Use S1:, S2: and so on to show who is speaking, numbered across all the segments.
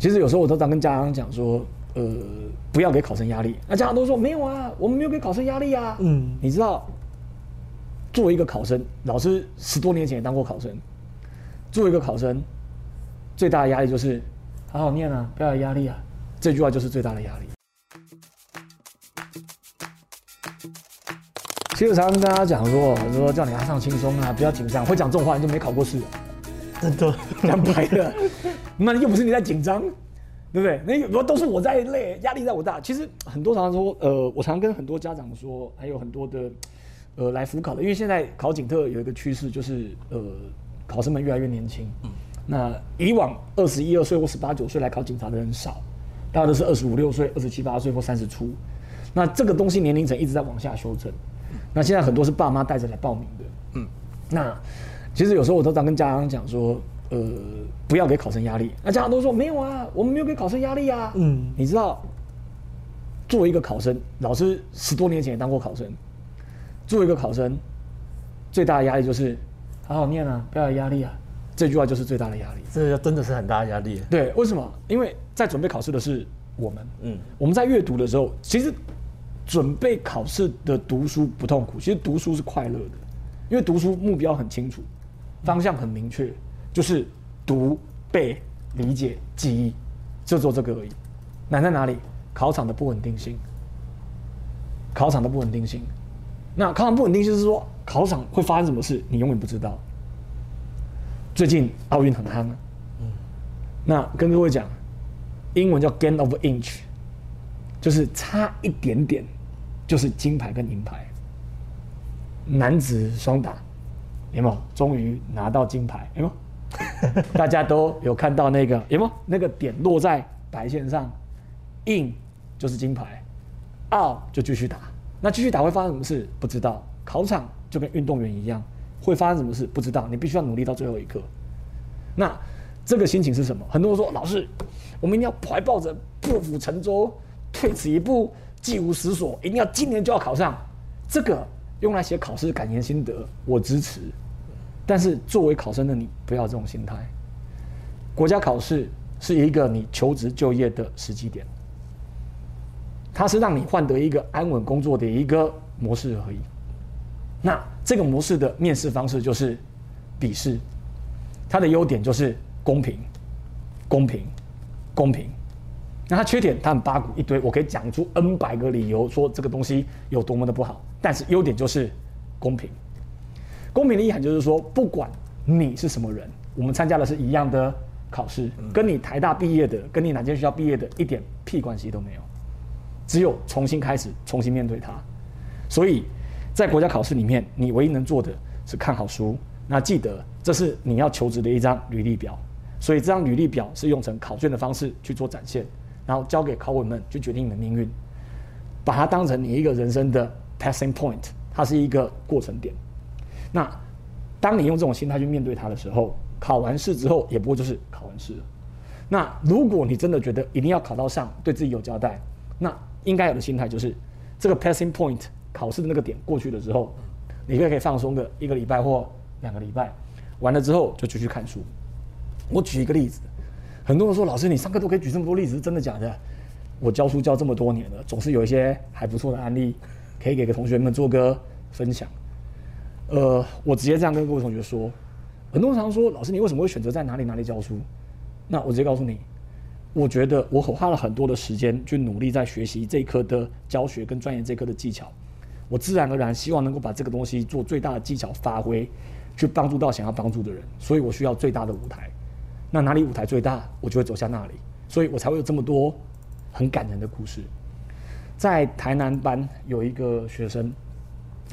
S1: 其实有时候我都常跟家长讲说，呃，不要给考生压力。那家长都说没有啊，我们没有给考生压力啊。嗯，你知道，作为一个考生，老师十多年前也当过考生，作为一个考生，最大的压力就是好好念啊，不要有压力啊。这句话就是最大的压力。其实我常常跟大家讲说，说叫你要上轻松啊，不要紧张。会讲这种话，你就没考过试。
S2: 真的，
S1: 讲白的，那又不是你在紧张，对不对？那有都是我在累，压力在我大。其实很多常常说，呃，我常跟很多家长说，还有很多的，呃，来辅考的，因为现在考警特有一个趋势，就是呃，考生们越来越年轻。嗯。那以往二十一二岁或十八九岁来考警察的人少，大家都是二十五六岁、二十七八岁或三十出。那这个东西年龄层一直在往下修正。那现在很多是爸妈带着来报名的。嗯。那。其实有时候我都常跟家长讲说，呃，不要给考生压力。那家长都说没有啊，我们没有给考生压力啊。嗯，你知道，作为一个考生，老师十多年前也当过考生，作为一个考生，最大的压力就是好好念啊，不要有压力啊。这句话就是最大的压力。
S2: 这真的是很大的压力。
S1: 对，为什么？因为在准备考试的是我们。嗯，我们在阅读的时候，其实准备考试的读书不痛苦，其实读书是快乐的，因为读书目标很清楚。方向很明确，就是读、背、理解、记忆，就做这个而已。难在哪里？考场的不稳定性。考场的不稳定性。那考场不稳定性是说，考场会发生什么事，你永远不知道。最近奥运很夯啊。嗯。那跟各位讲，英文叫 gain of inch，就是差一点点，就是金牌跟银牌。男子双打。有没有终于拿到金牌？有没有？大家都有看到那个有没有？那个点落在白线上，in 就是金牌，out 就继续打。那继续打会发生什么事？不知道。考场就跟运动员一样，会发生什么事？不知道。你必须要努力到最后一刻。那这个心情是什么？很多人说，老师，我们一定要怀抱着破釜沉舟、退此一步、既无实所，一定要今年就要考上这个。用来写考试感言心得，我支持。但是作为考生的你，不要这种心态。国家考试是一个你求职就业的时机点，它是让你换得一个安稳工作的一个模式而已。那这个模式的面试方式就是笔试，它的优点就是公平、公平、公平。那它缺点，它很八股一堆，我可以讲出 N 百个理由，说这个东西有多么的不好。但是优点就是公平，公平的意涵就是说，不管你是什么人，我们参加的是一样的考试，跟你台大毕业的，跟你哪间学校毕业的，一点屁关系都没有，只有重新开始，重新面对它。所以在国家考试里面，你唯一能做的是看好书。那记得，这是你要求职的一张履历表，所以这张履历表是用成考卷的方式去做展现。然后交给考委们去决定你的命运，把它当成你一个人生的 passing point，它是一个过程点。那当你用这种心态去面对它的时候，考完试之后也不过就是考完试了。那如果你真的觉得一定要考到上，对自己有交代，那应该有的心态就是这个 passing point 考试的那个点过去了之后，你可以可以放松个一个礼拜或两个礼拜，完了之后就继续看书。我举一个例子。很多人说：“老师，你上课都可以举这么多例子，是真的假的？”我教书教这么多年了，总是有一些还不错的案例，可以给个同学们做个分享。呃，我直接这样跟各位同学说：，很多人常说：“老师，你为什么会选择在哪里哪里教书？”那我直接告诉你，我觉得我花了很多的时间去努力在学习这一科的教学跟钻研这一科的技巧，我自然而然希望能够把这个东西做最大的技巧发挥，去帮助到想要帮助的人，所以我需要最大的舞台。那哪里舞台最大，我就会走向那里，所以我才会有这么多很感人的故事。在台南班有一个学生，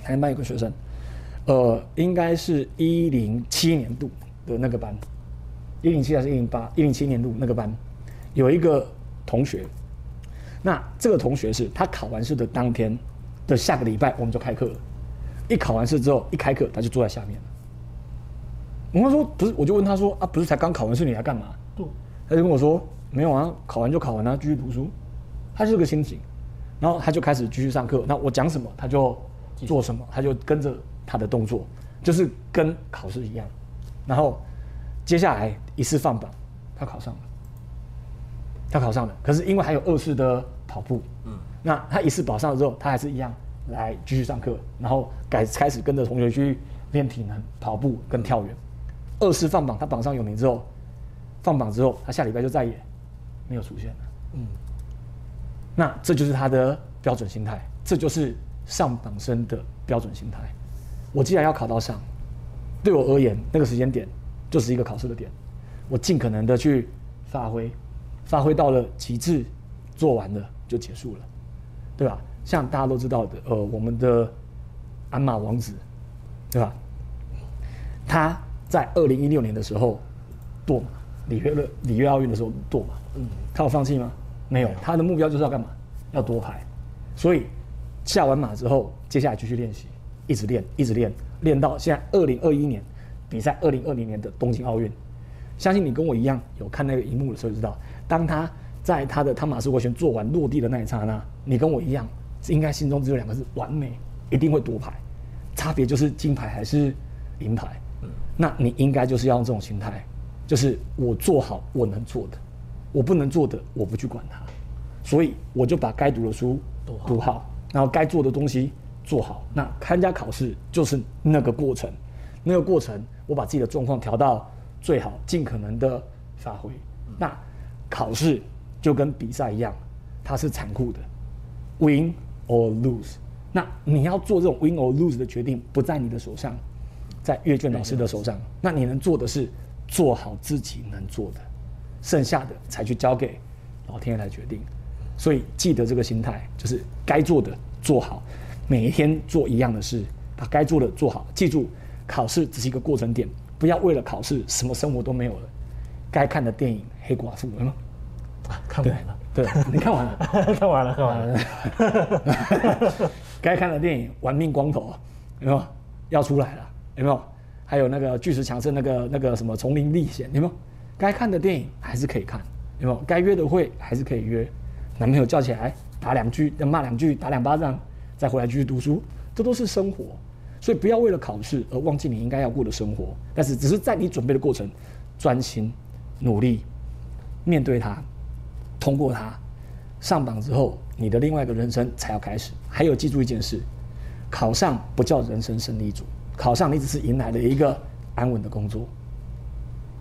S1: 台南班有个学生，呃，应该是一零七年度的那个班，一零七还是一零八？一零七年度那个班有一个同学，那这个同学是他考完试的当天的下个礼拜我们就开课了，一考完试之后一开课他就坐在下面。我他说不是，我就问他说啊，不是才刚考完试，你来干嘛？他就跟我说没有啊，考完就考完了，继续读书。他是个心情，然后他就开始继续上课。那我讲什么他就做什么，他就跟着他的动作，就是跟考试一样。然后接下来一次放榜，他考上了。他考上了。可是因为还有二次的跑步，嗯，那他一次保上了之后，他还是一样来继续上课，然后改开始跟着同学去练体能、跑步跟跳远。二次放榜，他榜上有名之后，放榜之后，他下礼拜就再也没有出现了。嗯，那这就是他的标准心态，这就是上榜生的标准心态。我既然要考到上，对我而言，那个时间点就是一个考试的点，我尽可能的去发挥，发挥到了极致，做完了就结束了，对吧？像大家都知道的，呃，我们的鞍马王子，对吧？他在二零一六年的时候堕马，里约了里约奥运的时候堕马，嗯，他有放弃吗？没有，他的目标就是要干嘛？要夺牌，所以下完马之后，接下来继续练习。一直练，一直练，练到现在二零二一年比赛，二零二零年的东京奥运。相信你跟我一样有看那个荧幕的时候，知道当他在他的汤马斯回旋做完落地的那一刹那，你跟我一样，应该心中只有两个字：完美，一定会夺牌。差别就是金牌还是银牌。嗯，那你应该就是要用这种心态，就是我做好我能做的，我不能做的我不去管它，所以我就把该读的书读好，然后该做的东西。做好，那参加考试就是那个过程，那个过程我把自己的状况调到最好，尽可能的发挥。那考试就跟比赛一样，它是残酷的，win or lose。那你要做这种 win or lose 的决定，不在你的手上，在阅卷老师的手上。那你能做的是做好自己能做的，剩下的才去交给老天爷来决定。所以记得这个心态，就是该做的做好。每一天做一样的事，把该做的做好。记住，考试只是一个过程点，不要为了考试什么生活都没有了。该看的电影《黑寡妇》有吗？
S2: 看完了。
S1: 对，你看完了，
S2: 看完了，看完了。
S1: 该看的电影《玩命光头》有没有？要出来了有没有？还有那个巨石强森那个那个什么《丛林历险》有没有？该看的电影还是可以看有没有？该约的会还是可以约。男朋友叫起来打两句，要骂两句，打两巴掌。再回来继续读书，这都是生活，所以不要为了考试而忘记你应该要过的生活。但是，只是在你准备的过程，专心努力面对它，通过它，上榜之后，你的另外一个人生才要开始。还有，记住一件事：考上不叫人生胜利组，考上你只是迎来了一个安稳的工作。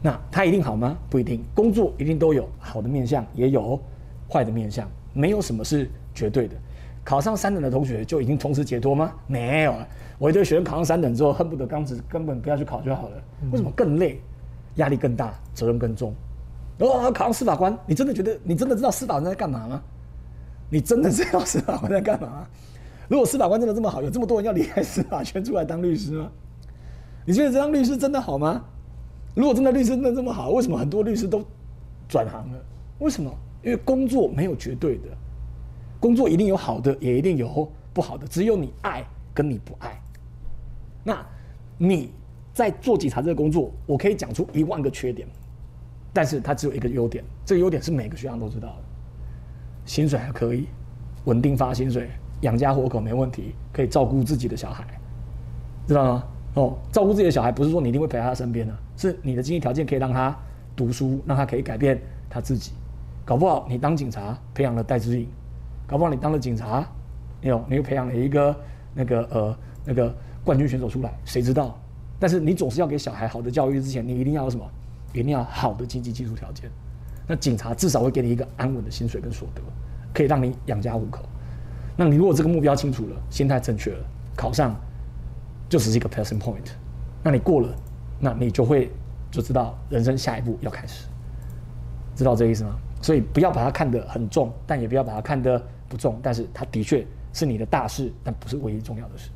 S1: 那它一定好吗？不一定。工作一定都有好的面相，也有坏的面相，没有什么是绝对的。考上三等的同学就已经同时解脱吗？没有啊！我一堆学生考上三等之后，恨不得刚子根本不要去考就好了。为什么更累，压力更大，责任更重？哦，考上司法官，你真的觉得你真的知道司法官在干嘛吗？你真的知道司法官在干嘛吗？如果司法官真的这么好，有这么多人要离开司法圈出来当律师吗？你觉得这当律师真的好吗？如果真的律师真的这么好，为什么很多律师都转行了？为什么？因为工作没有绝对的。工作一定有好的，也一定有不好的。只有你爱跟你不爱。那你在做警察这个工作，我可以讲出一万个缺点，但是它只有一个优点。这个优点是每个学长都知道的，薪水还可以，稳定发薪水，养家活口没问题，可以照顾自己的小孩，知道吗？哦，照顾自己的小孩不是说你一定会陪在他身边的，是你的经济条件可以让他读书，让他可以改变他自己。搞不好你当警察培养了戴志颖。搞不好你当了警察，有你又培养了一个那个呃那个冠军选手出来，谁知道？但是你总是要给小孩好的教育之前，你一定要有什么？一定要好的经济基础条件。那警察至少会给你一个安稳的薪水跟所得，可以让你养家糊口。那你如果这个目标清楚了，心态正确了，考上就只是一个 passing point。那你过了，那你就会就知道人生下一步要开始，知道这意思吗？所以不要把它看得很重，但也不要把它看得。不重，但是它的确是你的大事，但不是唯一重要的事。